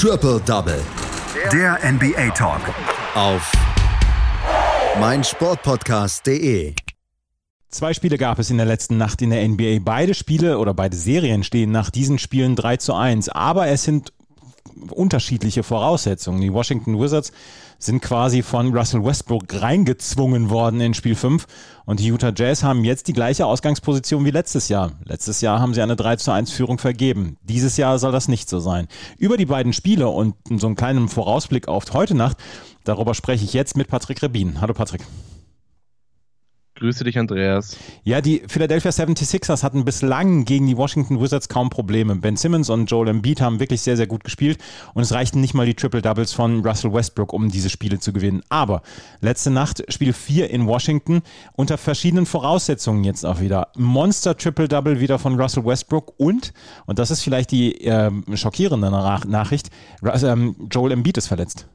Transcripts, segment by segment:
Triple Double. Der NBA Talk. Auf meinsportpodcast.de. Zwei Spiele gab es in der letzten Nacht in der NBA. Beide Spiele oder beide Serien stehen nach diesen Spielen 3 zu 1. Aber es sind unterschiedliche Voraussetzungen. Die Washington Wizards sind quasi von Russell Westbrook reingezwungen worden in Spiel 5 und die Utah Jazz haben jetzt die gleiche Ausgangsposition wie letztes Jahr. Letztes Jahr haben sie eine 3 zu 1 Führung vergeben. Dieses Jahr soll das nicht so sein. Über die beiden Spiele und so einen kleinen Vorausblick auf heute Nacht, darüber spreche ich jetzt mit Patrick Rebin. Hallo Patrick. Grüße dich, Andreas. Ja, die Philadelphia 76ers hatten bislang gegen die Washington Wizards kaum Probleme. Ben Simmons und Joel Embiid haben wirklich sehr, sehr gut gespielt und es reichten nicht mal die Triple Doubles von Russell Westbrook, um diese Spiele zu gewinnen. Aber letzte Nacht Spiel 4 in Washington unter verschiedenen Voraussetzungen jetzt auch wieder. Monster Triple Double wieder von Russell Westbrook und, und das ist vielleicht die äh, schockierende Nachricht, ähm, Joel Embiid ist verletzt.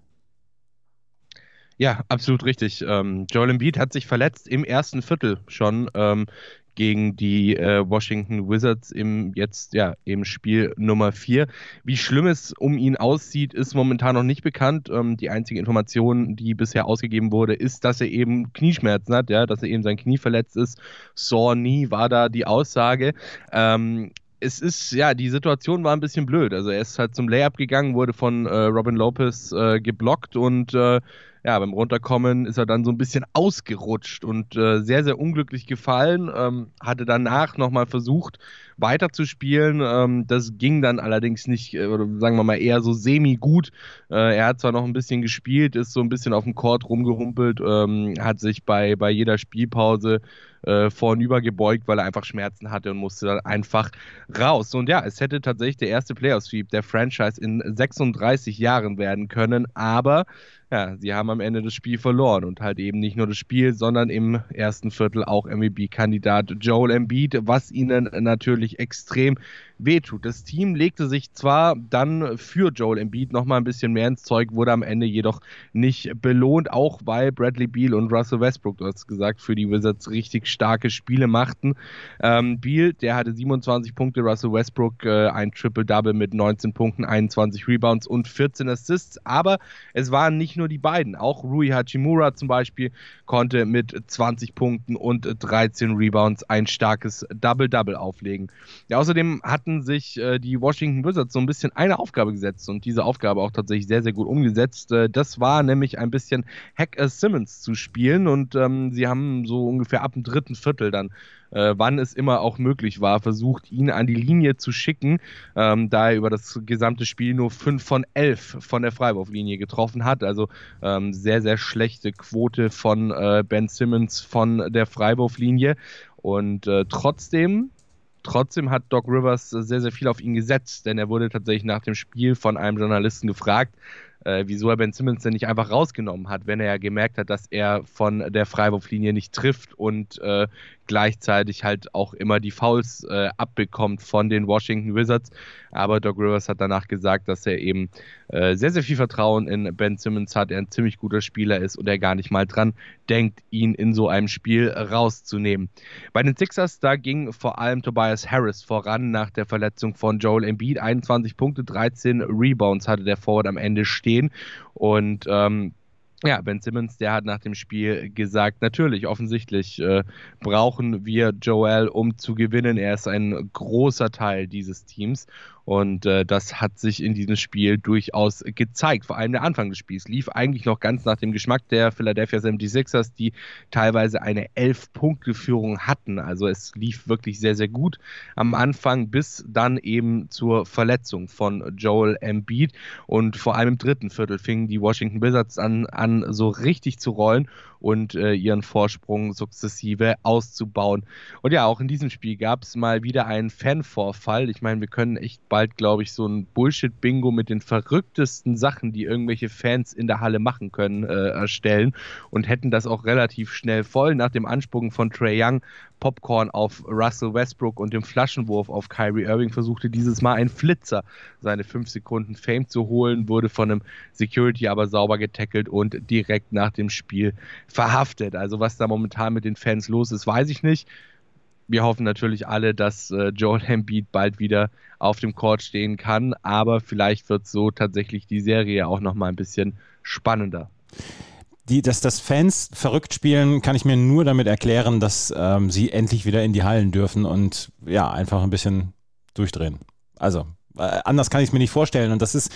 Ja, absolut richtig. Ähm, Joel Embiid hat sich verletzt im ersten Viertel schon ähm, gegen die äh, Washington Wizards im jetzt ja im Spiel Nummer 4. Wie schlimm es um ihn aussieht, ist momentan noch nicht bekannt. Ähm, die einzige Information, die bisher ausgegeben wurde, ist, dass er eben Knieschmerzen hat, ja, dass er eben sein Knie verletzt ist. Sore Knee war da die Aussage. Ähm, es ist, ja, die Situation war ein bisschen blöd. Also er ist halt zum Layup gegangen, wurde von äh, Robin Lopez äh, geblockt und äh, ja, beim Runterkommen ist er dann so ein bisschen ausgerutscht und äh, sehr, sehr unglücklich gefallen. Ähm, hatte danach nochmal versucht, weiterzuspielen. Ähm, das ging dann allerdings nicht, äh, sagen wir mal, eher so semi-gut. Äh, er hat zwar noch ein bisschen gespielt, ist so ein bisschen auf dem Court rumgerumpelt, ähm, hat sich bei, bei jeder Spielpause äh, vornüber gebeugt, weil er einfach Schmerzen hatte und musste dann einfach raus. Und ja, es hätte tatsächlich der erste Playoff-Sweep der Franchise in 36 Jahren werden können, aber ja, sie haben am Ende das Spiel verloren und halt eben nicht nur das Spiel, sondern im ersten Viertel auch MVP-Kandidat Joel Embiid, was ihnen natürlich extrem wehtut. Das Team legte sich zwar dann für Joel Embiid nochmal ein bisschen mehr ins Zeug, wurde am Ende jedoch nicht belohnt, auch weil Bradley Beal und Russell Westbrook, du hast gesagt, für die Wizards richtig starke Spiele machten. Ähm, Beal, der hatte 27 Punkte, Russell Westbrook äh, ein Triple-Double mit 19 Punkten, 21 Rebounds und 14 Assists, aber es waren nicht nur die beiden. Auch Rui Hachimura zum Beispiel konnte mit 20 Punkten und 13 Rebounds ein starkes Double-Double auflegen. Ja, außerdem hatten sich äh, die Washington Wizards so ein bisschen eine Aufgabe gesetzt und diese Aufgabe auch tatsächlich sehr, sehr gut umgesetzt. Äh, das war nämlich ein bisschen Hack Simmons zu spielen und ähm, sie haben so ungefähr ab dem dritten Viertel dann äh, wann es immer auch möglich war, versucht, ihn an die Linie zu schicken, ähm, da er über das gesamte Spiel nur 5 von 11 von der Freiwurflinie getroffen hat. Also ähm, sehr, sehr schlechte Quote von äh, Ben Simmons von der Freiwurflinie. Und äh, trotzdem Trotzdem hat Doc Rivers sehr, sehr viel auf ihn gesetzt, denn er wurde tatsächlich nach dem Spiel von einem Journalisten gefragt, äh, wieso er Ben Simmons denn nicht einfach rausgenommen hat, wenn er ja gemerkt hat, dass er von der Freiwurflinie nicht trifft und äh, gleichzeitig halt auch immer die Fouls äh, abbekommt von den Washington Wizards. Aber Doc Rivers hat danach gesagt, dass er eben äh, sehr, sehr viel Vertrauen in Ben Simmons hat, er ein ziemlich guter Spieler ist und er gar nicht mal dran denkt, ihn in so einem Spiel rauszunehmen. Bei den Sixers, da ging vor allem Tobias Harris voran nach der Verletzung von Joel Embiid. 21 Punkte, 13 Rebounds hatte der Forward am Ende stehen und ähm, ja, Ben Simmons, der hat nach dem Spiel gesagt, natürlich, offensichtlich äh, brauchen wir Joel, um zu gewinnen. Er ist ein großer Teil dieses Teams und äh, das hat sich in diesem Spiel durchaus gezeigt. Vor allem der Anfang des Spiels lief eigentlich noch ganz nach dem Geschmack der Philadelphia 76ers, die teilweise eine Elf-Punkte-Führung hatten. Also es lief wirklich sehr, sehr gut am Anfang, bis dann eben zur Verletzung von Joel Embiid. Und vor allem im dritten Viertel fingen die Washington Wizards an, an so richtig zu rollen und äh, ihren Vorsprung sukzessive auszubauen. Und ja, auch in diesem Spiel gab es mal wieder einen Fanvorfall. Ich meine, wir können echt bald, glaube ich, so ein Bullshit-Bingo mit den verrücktesten Sachen, die irgendwelche Fans in der Halle machen können, äh, erstellen und hätten das auch relativ schnell voll. Nach dem Ansprung von Trey Young Popcorn auf Russell Westbrook und dem Flaschenwurf auf Kyrie Irving versuchte dieses Mal ein Flitzer seine 5 Sekunden Fame zu holen, wurde von einem Security aber sauber getackelt und direkt nach dem Spiel verhaftet. Also was da momentan mit den Fans los ist, weiß ich nicht. wir hoffen natürlich alle, dass äh, Joel Embiid bald wieder auf dem Court stehen kann, aber vielleicht wird so tatsächlich die Serie auch noch mal ein bisschen spannender. Die, dass das Fans verrückt spielen, kann ich mir nur damit erklären, dass ähm, sie endlich wieder in die Hallen dürfen und ja, einfach ein bisschen durchdrehen. Also, äh, anders kann ich es mir nicht vorstellen. Und das ist,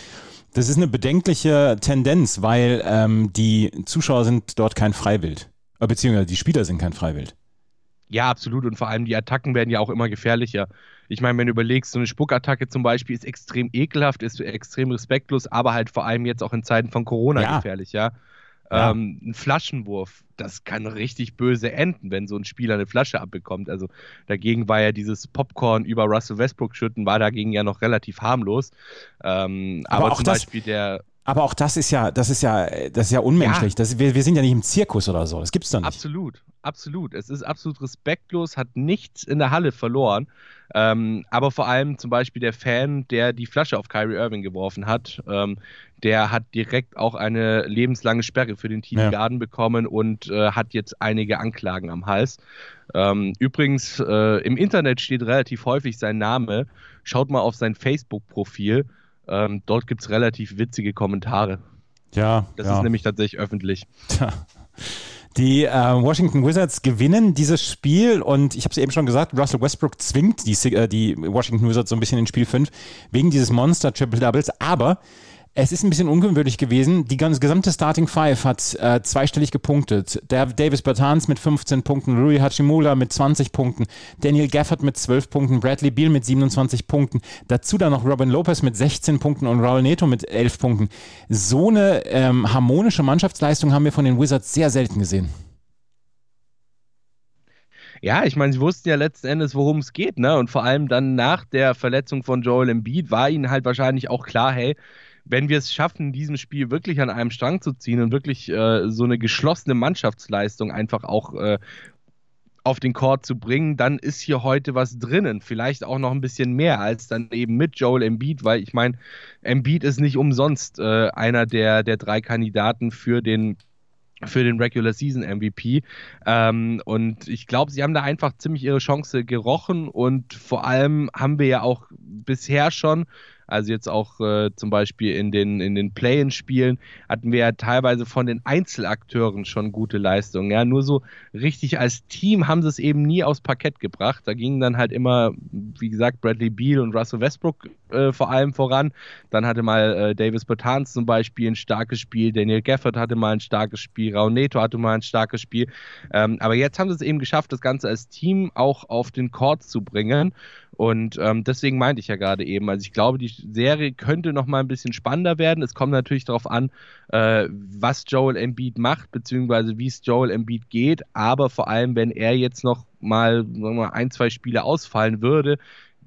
das ist eine bedenkliche Tendenz, weil ähm, die Zuschauer sind dort kein Freiwild. Äh, beziehungsweise die Spieler sind kein Freiwild. Ja, absolut. Und vor allem die Attacken werden ja auch immer gefährlicher. Ich meine, wenn du überlegst, so eine Spuckattacke zum Beispiel ist extrem ekelhaft, ist extrem respektlos, aber halt vor allem jetzt auch in Zeiten von Corona ja. gefährlich, ja. Ja. Ähm, ein Flaschenwurf, das kann richtig böse enden, wenn so ein Spieler eine Flasche abbekommt. Also dagegen war ja dieses Popcorn über Russell Westbrook schütten, war dagegen ja noch relativ harmlos. Ähm, aber, aber zum das, Beispiel der aber auch das ist ja, das ist ja, das ist ja unmenschlich. Ja. Das, wir, wir sind ja nicht im Zirkus oder so. Das gibt's doch nicht. Absolut, absolut. Es ist absolut respektlos, hat nichts in der Halle verloren. Ähm, aber vor allem zum Beispiel der Fan, der die Flasche auf Kyrie Irving geworfen hat, ähm, der hat direkt auch eine lebenslange Sperre für den TD ja. Garden bekommen und äh, hat jetzt einige Anklagen am Hals. Ähm, übrigens, äh, im Internet steht relativ häufig sein Name. Schaut mal auf sein Facebook-Profil. Ähm, dort gibt es relativ witzige Kommentare. Ja. Das ja. ist nämlich tatsächlich öffentlich. Tja. Die äh, Washington Wizards gewinnen dieses Spiel und ich habe es eben schon gesagt, Russell Westbrook zwingt die, äh, die Washington Wizards so ein bisschen in Spiel 5 wegen dieses Monster Triple Doubles, aber es ist ein bisschen ungewöhnlich gewesen. Die ganze gesamte Starting Five hat äh, zweistellig gepunktet. Der Davis Bertans mit 15 Punkten, Rui Hachimura mit 20 Punkten, Daniel Gafford mit 12 Punkten, Bradley Beal mit 27 Punkten. Dazu dann noch Robin Lopez mit 16 Punkten und Raul Neto mit 11 Punkten. So eine ähm, harmonische Mannschaftsleistung haben wir von den Wizards sehr selten gesehen. Ja, ich meine, sie wussten ja letzten Endes, worum es geht, ne? Und vor allem dann nach der Verletzung von Joel Embiid war ihnen halt wahrscheinlich auch klar, hey, wenn wir es schaffen, in diesem Spiel wirklich an einem Strang zu ziehen und wirklich äh, so eine geschlossene Mannschaftsleistung einfach auch äh, auf den Court zu bringen, dann ist hier heute was drinnen. Vielleicht auch noch ein bisschen mehr als dann eben mit Joel Embiid, weil ich meine, Embiid ist nicht umsonst äh, einer der, der drei Kandidaten für den für den Regular Season MVP. Ähm, und ich glaube, sie haben da einfach ziemlich ihre Chance gerochen und vor allem haben wir ja auch bisher schon also jetzt auch äh, zum Beispiel in den, in den Play-in-Spielen hatten wir ja teilweise von den Einzelakteuren schon gute Leistungen. Ja, nur so richtig als Team haben sie es eben nie aufs Parkett gebracht. Da gingen dann halt immer, wie gesagt, Bradley Beal und Russell Westbrook äh, vor allem voran. Dann hatte mal äh, Davis Bertans zum Beispiel ein starkes Spiel, Daniel Gafford hatte mal ein starkes Spiel, Raul Neto hatte mal ein starkes Spiel. Ähm, aber jetzt haben sie es eben geschafft, das Ganze als Team auch auf den Court zu bringen. Und ähm, deswegen meinte ich ja gerade eben, also ich glaube, die Serie könnte noch mal ein bisschen spannender werden. Es kommt natürlich darauf an, äh, was Joel Embiid macht, beziehungsweise wie es Joel Embiid geht. Aber vor allem, wenn er jetzt noch mal, mal ein, zwei Spiele ausfallen würde,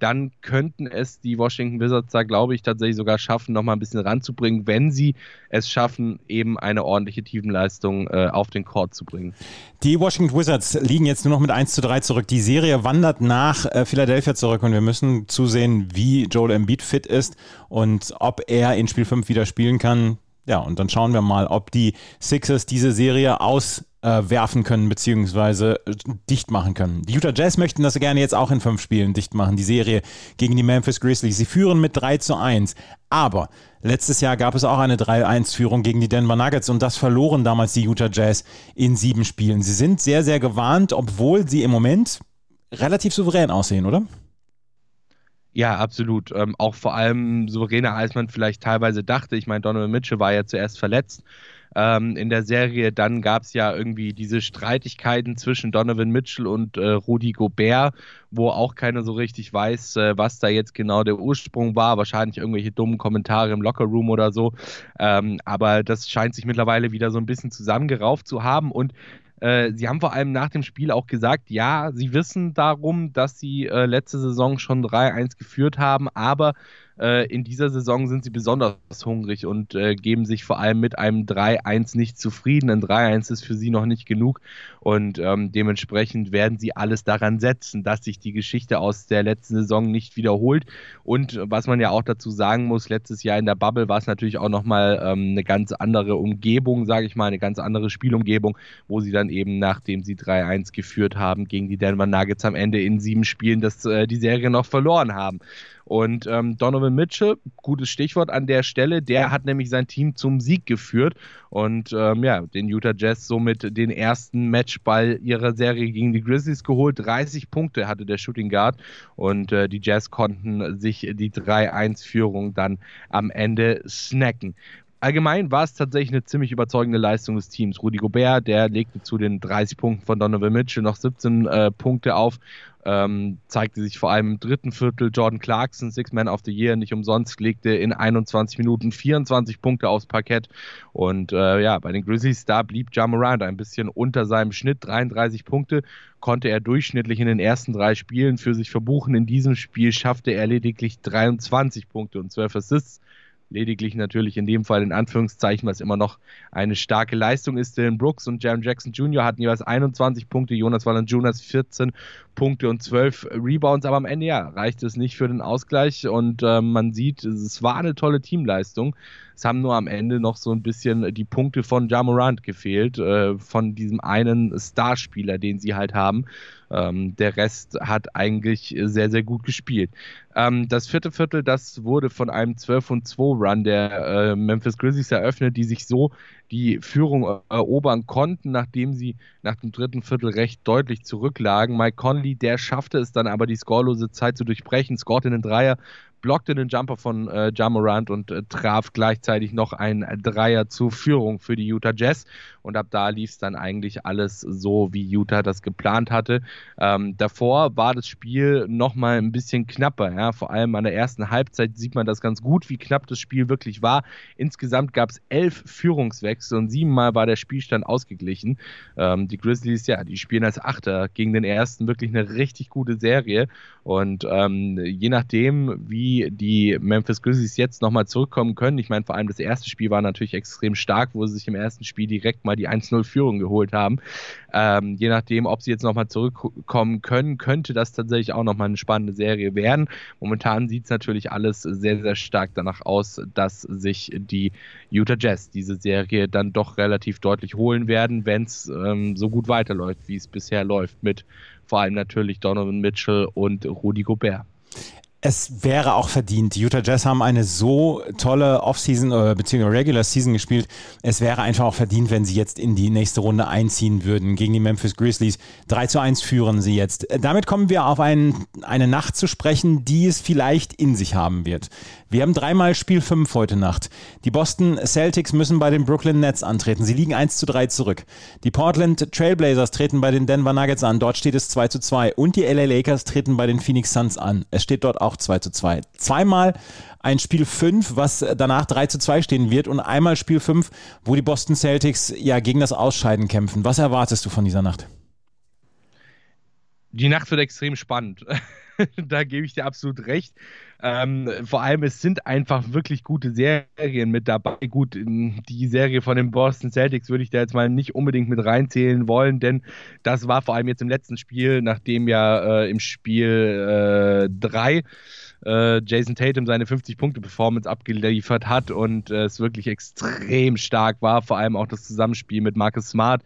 dann könnten es die Washington Wizards da, glaube ich, tatsächlich sogar schaffen, nochmal ein bisschen ranzubringen, wenn sie es schaffen, eben eine ordentliche Tiefenleistung äh, auf den Court zu bringen. Die Washington Wizards liegen jetzt nur noch mit 1 zu 3 zurück. Die Serie wandert nach äh, Philadelphia zurück und wir müssen zusehen, wie Joel Embiid fit ist und ob er in Spiel 5 wieder spielen kann. Ja, und dann schauen wir mal, ob die Sixers diese Serie aus äh, können, beziehungsweise äh, dicht machen können. Die Utah Jazz möchten das gerne jetzt auch in fünf Spielen dicht machen, die Serie gegen die Memphis Grizzlies. Sie führen mit 3 zu 1, aber letztes Jahr gab es auch eine 3-1-Führung gegen die Denver Nuggets und das verloren damals die Utah Jazz in sieben Spielen. Sie sind sehr, sehr gewarnt, obwohl sie im Moment relativ souverän aussehen, oder? Ja, absolut. Ähm, auch vor allem souveräner, als man vielleicht teilweise dachte. Ich meine, Donovan Mitchell war ja zuerst verletzt ähm, in der Serie. Dann gab es ja irgendwie diese Streitigkeiten zwischen Donovan Mitchell und äh, Rudi Gobert, wo auch keiner so richtig weiß, äh, was da jetzt genau der Ursprung war. Wahrscheinlich irgendwelche dummen Kommentare im Lockerroom oder so. Ähm, aber das scheint sich mittlerweile wieder so ein bisschen zusammengerauft zu haben und äh, sie haben vor allem nach dem Spiel auch gesagt, ja, sie wissen darum, dass sie äh, letzte Saison schon 3-1 geführt haben, aber Äh, in dieser Saison sind sie besonders hungrig und äh, geben sich vor allem mit einem 3-1 nicht zufrieden. Ein 3-1 ist für sie noch nicht genug und ähm, dementsprechend werden sie alles daran setzen, dass sich die Geschichte aus der letzten Saison nicht wiederholt. Und was man ja auch dazu sagen muss, letztes Jahr in der Bubble war es natürlich auch nochmal ähm, eine ganz andere Umgebung, sage ich mal, eine ganz andere Spielumgebung, wo sie dann eben, nachdem sie 3-1 geführt haben, gegen die Denver Nuggets am Ende in sieben Spielen das, äh, die Serie noch verloren haben. Und ähm, Donovan Mitchell, gutes Stichwort an der Stelle, der hat nämlich sein Team zum Sieg geführt und ähm, ja, den Utah Jazz somit den ersten Matchball ihrer Serie gegen die Grizzlies geholt. 30 Punkte hatte der Shooting Guard und äh, die Jazz konnten sich die 3-1-Führung dann am Ende snacken. Allgemein war es tatsächlich eine ziemlich überzeugende Leistung des Teams. Rudy Gobert, der legte zu den 30 Punkten von Donovan Mitchell noch 17 äh, Punkte auf ähm, zeigte sich vor allem im dritten Viertel Jordan Clarkson, Six Man of the Year, nicht umsonst, legte in 21 Minuten 24 Punkte aufs Parkett. Und äh, ja, bei den Grizzlies, da blieb Ja Morant ein bisschen unter seinem Schnitt, 33 Punkte konnte er durchschnittlich in den ersten drei Spielen für sich verbuchen. In diesem Spiel schaffte er lediglich 23 Punkte und 12 Assists lediglich natürlich in dem Fall in Anführungszeichen, was immer noch eine starke Leistung ist. Dylan Brooks und Jaron Jackson Jr. hatten jeweils 21 Punkte, Jonas Valanciunas 14 Punkte und 12 Rebounds, aber am Ende ja, reicht es nicht für den Ausgleich und äh, man sieht, es war eine tolle Teamleistung. Es haben nur am Ende noch so ein bisschen die Punkte von Jamorant gefehlt, äh, von diesem einen Starspieler, den sie halt haben. Ähm, der Rest hat eigentlich sehr, sehr gut gespielt. Ähm, das vierte Viertel, das wurde von einem 12 und 2 Run der äh, Memphis Grizzlies eröffnet, die sich so die Führung erobern konnten, nachdem sie nach dem dritten Viertel recht deutlich zurücklagen. Mike Conley, der schaffte es dann aber, die scorelose Zeit zu durchbrechen, scorte den Dreier, blockte den Jumper von äh, Jamorant und äh, traf gleichzeitig noch ein Dreier zur Führung für die Utah Jazz. Und ab da lief es dann eigentlich alles so, wie Utah das geplant hatte. Ähm, davor war das Spiel nochmal ein bisschen knapper. Ja? Vor allem an der ersten Halbzeit sieht man das ganz gut, wie knapp das Spiel wirklich war. Insgesamt gab es elf Führungswechsel und siebenmal war der Spielstand ausgeglichen. Ähm, die Grizzlies, ja, die spielen als Achter gegen den ersten wirklich eine richtig gute Serie. Und ähm, je nachdem, wie die Memphis Grizzlies jetzt nochmal zurückkommen können, ich meine, vor allem das erste Spiel war natürlich extrem stark, wo sie sich im ersten Spiel direkt mal die 1-0-Führung geholt haben. Ähm, je nachdem, ob sie jetzt nochmal zurückkommen können, könnte das tatsächlich auch nochmal eine spannende Serie werden. Momentan sieht es natürlich alles sehr, sehr stark danach aus, dass sich die Utah Jazz diese Serie dann doch relativ deutlich holen werden, wenn es ähm, so gut weiterläuft, wie es bisher läuft, mit vor allem natürlich Donovan Mitchell und Rudy Gobert es wäre auch verdient. Die Utah Jazz haben eine so tolle Offseason äh, bzw. Regular Season gespielt. Es wäre einfach auch verdient, wenn sie jetzt in die nächste Runde einziehen würden gegen die Memphis Grizzlies. 3 zu 1 führen sie jetzt. Damit kommen wir auf ein, eine Nacht zu sprechen, die es vielleicht in sich haben wird. Wir haben dreimal Spiel 5 heute Nacht. Die Boston Celtics müssen bei den Brooklyn Nets antreten. Sie liegen 1 zu 3 zurück. Die Portland Trailblazers treten bei den Denver Nuggets an. Dort steht es 2 zu 2. Und die LA Lakers treten bei den Phoenix Suns an. Es steht dort auch 2 zu 2. Zweimal ein Spiel 5, was danach 3 zu 2 stehen wird. Und einmal Spiel 5, wo die Boston Celtics ja gegen das Ausscheiden kämpfen. Was erwartest du von dieser Nacht? Die Nacht wird extrem spannend. da gebe ich dir absolut recht. Ähm, vor allem, es sind einfach wirklich gute Serien mit dabei. Gut, die Serie von den Boston Celtics würde ich da jetzt mal nicht unbedingt mit reinzählen wollen, denn das war vor allem jetzt im letzten Spiel, nachdem ja äh, im Spiel 3 äh, Jason Tatum seine 50-Punkte-Performance abgeliefert hat und äh, es wirklich extrem stark war. Vor allem auch das Zusammenspiel mit Marcus Smart.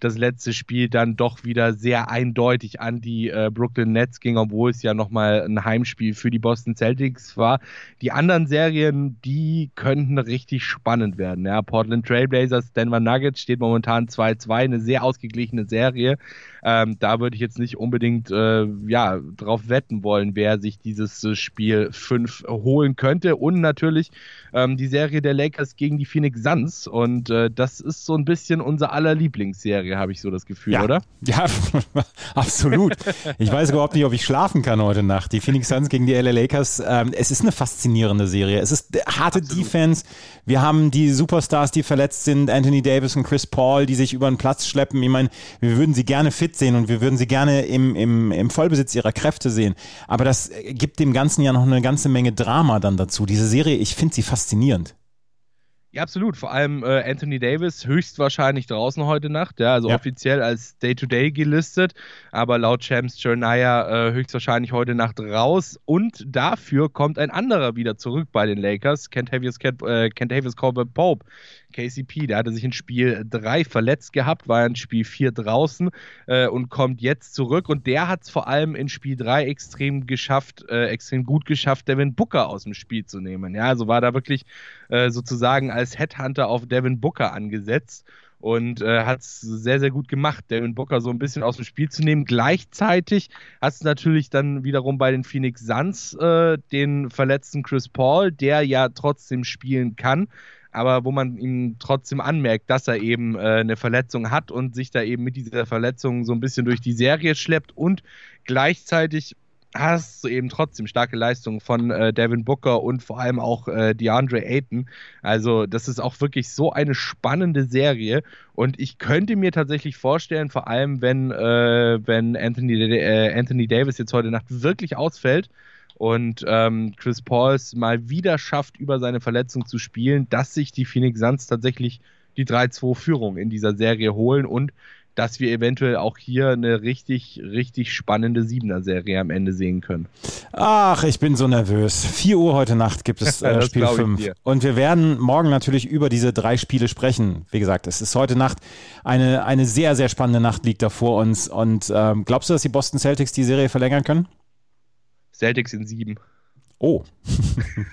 Das letzte Spiel dann doch wieder sehr eindeutig an die äh, Brooklyn Nets ging, obwohl es ja nochmal ein Heimspiel für die Boston Celtics war. Die anderen Serien, die könnten richtig spannend werden. Ja, Portland Trailblazers, Denver Nuggets steht momentan 2-2, eine sehr ausgeglichene Serie. Ähm, da würde ich jetzt nicht unbedingt äh, ja, drauf wetten wollen, wer sich dieses äh, Spiel 5 holen könnte. Und natürlich ähm, die Serie der Lakers gegen die Phoenix Suns. Und äh, das ist so ein bisschen unser aller Lieblingsserie, habe ich so das Gefühl, ja. oder? Ja, absolut. Ich weiß überhaupt nicht, ob ich schlafen kann heute Nacht. Die Phoenix Suns gegen die LA Lakers. Ähm, es ist eine faszinierende Serie. Es ist harte absolut. Defense. Wir haben die Superstars, die verletzt sind, Anthony Davis und Chris Paul, die sich über den Platz schleppen. Ich meine, wir würden sie gerne fit sehen und wir würden sie gerne im, im, im Vollbesitz ihrer Kräfte sehen. Aber das gibt dem Ganzen ja noch eine ganze Menge Drama dann dazu. Diese Serie, ich finde sie faszinierend. Ja, absolut. Vor allem äh, Anthony Davis höchstwahrscheinlich draußen heute Nacht, ja, also ja. offiziell als Day-to-Day -Day gelistet, aber laut Champs Jeremiah äh, höchstwahrscheinlich heute Nacht raus. Und dafür kommt ein anderer wieder zurück bei den Lakers, Kentavious, äh, Kentavious Colbert Pope. KCP, der hatte sich in Spiel 3 verletzt gehabt, war in Spiel 4 draußen äh, und kommt jetzt zurück. Und der hat es vor allem in Spiel 3 extrem geschafft, äh, extrem gut geschafft, Devin Booker aus dem Spiel zu nehmen. Ja, also war da wirklich äh, sozusagen als Headhunter auf Devin Booker angesetzt und äh, hat es sehr, sehr gut gemacht, Devin Booker so ein bisschen aus dem Spiel zu nehmen. Gleichzeitig hat es natürlich dann wiederum bei den Phoenix Suns äh, den verletzten Chris Paul, der ja trotzdem spielen kann aber wo man ihm trotzdem anmerkt, dass er eben äh, eine Verletzung hat und sich da eben mit dieser Verletzung so ein bisschen durch die Serie schleppt und gleichzeitig hast du eben trotzdem starke Leistungen von äh, Devin Booker und vor allem auch äh, DeAndre Ayton. Also das ist auch wirklich so eine spannende Serie und ich könnte mir tatsächlich vorstellen, vor allem wenn, äh, wenn Anthony, äh, Anthony Davis jetzt heute Nacht wirklich ausfällt, und ähm, Chris Pauls mal wieder schafft, über seine Verletzung zu spielen, dass sich die Phoenix Suns tatsächlich die 3-2-Führung in dieser Serie holen und dass wir eventuell auch hier eine richtig, richtig spannende Siebener-Serie am Ende sehen können. Ach, ich bin so nervös. 4 Uhr heute Nacht gibt es äh, Spiel 5. Und wir werden morgen natürlich über diese drei Spiele sprechen. Wie gesagt, es ist heute Nacht eine, eine sehr, sehr spannende Nacht liegt da vor uns. Und ähm, glaubst du, dass die Boston Celtics die Serie verlängern können? Celtics in sieben. Oh.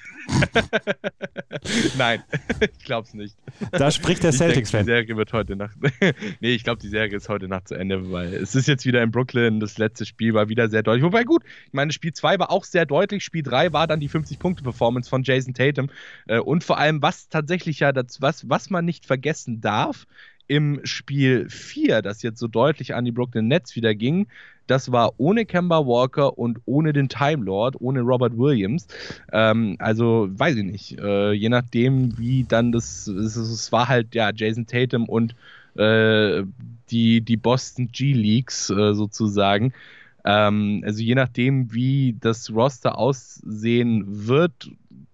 Nein, ich glaube es nicht. Da spricht der Celtics-Fan. Die Serie wird heute Nacht. nee, ich glaube, die Serie ist heute Nacht zu Ende, weil es ist jetzt wieder in Brooklyn. Das letzte Spiel war wieder sehr deutlich. Wobei gut, ich meine, Spiel 2 war auch sehr deutlich. Spiel 3 war dann die 50-Punkte-Performance von Jason Tatum. Äh, und vor allem, was tatsächlich ja, das, was, was man nicht vergessen darf, im Spiel 4, das jetzt so deutlich an die Brooklyn Nets wieder ging, das war ohne Kemba Walker und ohne den Time Lord, ohne Robert Williams. Ähm, also weiß ich nicht. Äh, je nachdem, wie dann das, es, war halt ja Jason Tatum und äh, die, die Boston G-Leagues äh, sozusagen. Ähm, also je nachdem, wie das Roster aussehen wird,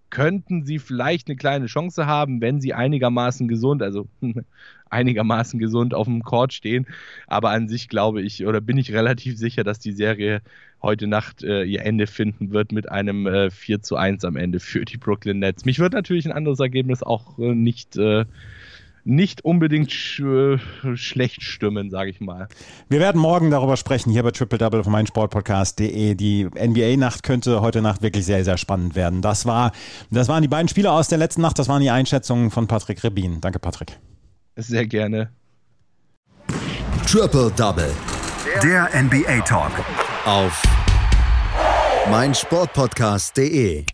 könnten sie vielleicht eine kleine Chance haben, wenn sie einigermaßen gesund, also einigermaßen gesund auf dem Court stehen. Aber an sich glaube ich oder bin ich relativ sicher, dass die Serie heute Nacht äh, ihr Ende finden wird mit einem äh, 4 zu 1 am Ende für die Brooklyn Nets. Mich wird natürlich ein anderes Ergebnis auch äh, nicht äh, nicht unbedingt sch äh, schlecht stimmen, sage ich mal. Wir werden morgen darüber sprechen, hier bei Triple Double von meinsportpodcast.de. Die NBA-Nacht könnte heute Nacht wirklich sehr, sehr spannend werden. Das, war, das waren die beiden Spiele aus der letzten Nacht. Das waren die Einschätzungen von Patrick Rebin. Danke, Patrick. Sehr gerne. Triple Double. Der NBA Talk. Auf meinsportpodcast.de.